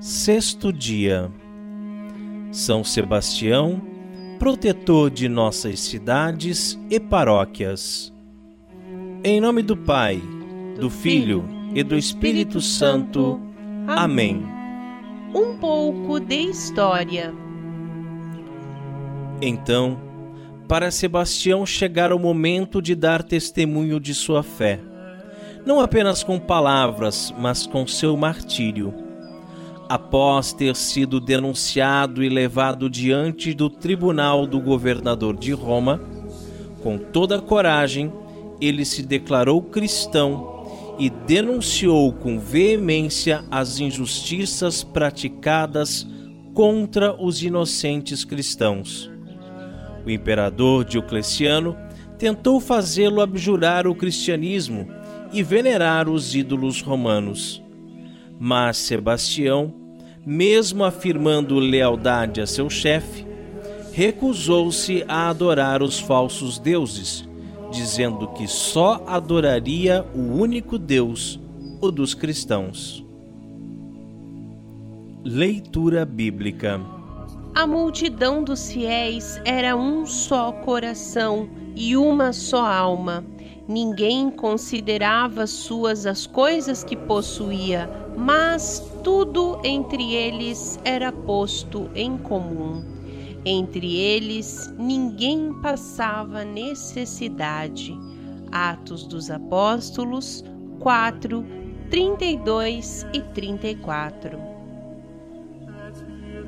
Sexto dia. São Sebastião, protetor de nossas cidades e paróquias. Em nome do Pai, do Filho e do Espírito Santo. Amém. Um pouco de história. Então, para Sebastião chegar o momento de dar testemunho de sua fé, não apenas com palavras, mas com seu martírio após ter sido denunciado e levado diante do tribunal do governador de Roma, com toda a coragem, ele se declarou cristão e denunciou com veemência as injustiças praticadas contra os inocentes cristãos. O imperador Diocleciano tentou fazê-lo abjurar o cristianismo e venerar os ídolos romanos. Mas Sebastião mesmo afirmando lealdade a seu chefe, recusou-se a adorar os falsos deuses, dizendo que só adoraria o único Deus, o dos cristãos. Leitura Bíblica A multidão dos fiéis era um só coração e uma só alma. Ninguém considerava suas as coisas que possuía, mas tudo entre eles era posto em comum. Entre eles ninguém passava necessidade. Atos dos Apóstolos 4, 32 e 34.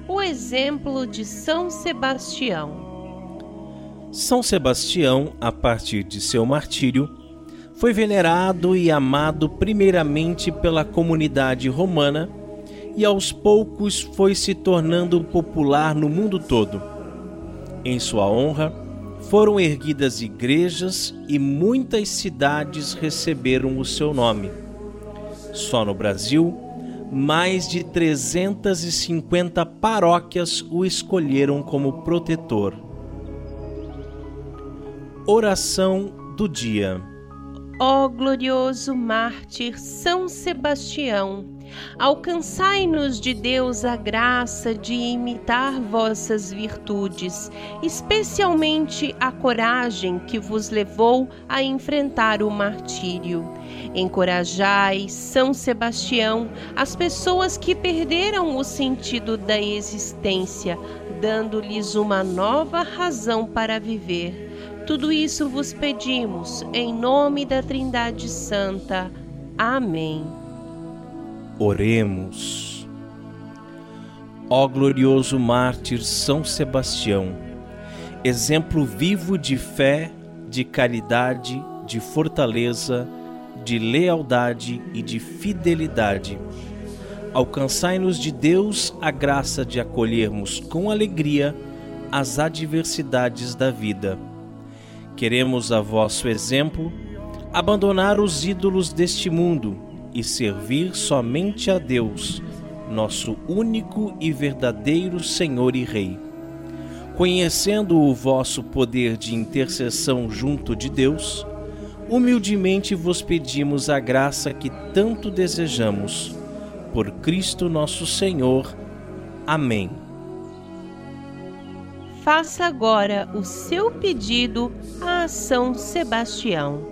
O exemplo de São Sebastião. São Sebastião, a partir de seu martírio, foi venerado e amado primeiramente pela comunidade romana e aos poucos foi se tornando popular no mundo todo. Em sua honra, foram erguidas igrejas e muitas cidades receberam o seu nome. Só no Brasil, mais de 350 paróquias o escolheram como protetor. Oração do dia. Ó glorioso mártir São Sebastião, Alcançai-nos de Deus a graça de imitar vossas virtudes, especialmente a coragem que vos levou a enfrentar o martírio. Encorajai, São Sebastião, as pessoas que perderam o sentido da existência, dando-lhes uma nova razão para viver. Tudo isso vos pedimos, em nome da Trindade Santa. Amém. Oremos. Ó glorioso mártir São Sebastião, exemplo vivo de fé, de caridade, de fortaleza, de lealdade e de fidelidade. Alcançai-nos de Deus a graça de acolhermos com alegria as adversidades da vida. Queremos a vosso exemplo abandonar os ídolos deste mundo e servir somente a Deus, nosso único e verdadeiro Senhor e Rei. Conhecendo o vosso poder de intercessão junto de Deus, humildemente vos pedimos a graça que tanto desejamos. Por Cristo nosso Senhor. Amém. Faça agora o seu pedido a São Sebastião.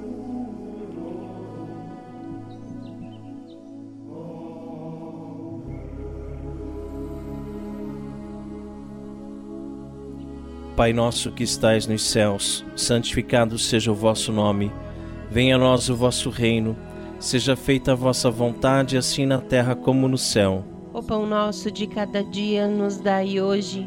Pai nosso que estais nos céus, santificado seja o vosso nome. Venha a nós o vosso reino. Seja feita a vossa vontade, assim na terra como no céu. O pão nosso de cada dia nos dai hoje.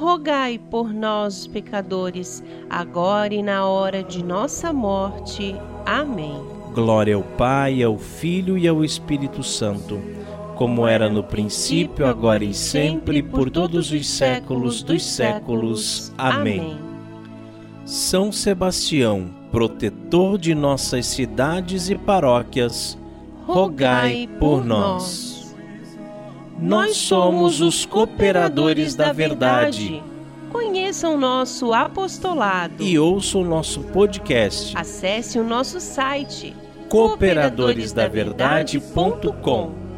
rogai por nós, pecadores, agora e na hora de nossa morte. Amém. Glória ao Pai, ao Filho e ao Espírito Santo como era no princípio, agora e sempre, por todos os séculos dos séculos. Amém. São Sebastião, protetor de nossas cidades e paróquias, rogai por nós. Nós somos os cooperadores da verdade. Conheçam nosso apostolado E ouçam nosso podcast Acesse o nosso site cooperadoresdaverdade.com.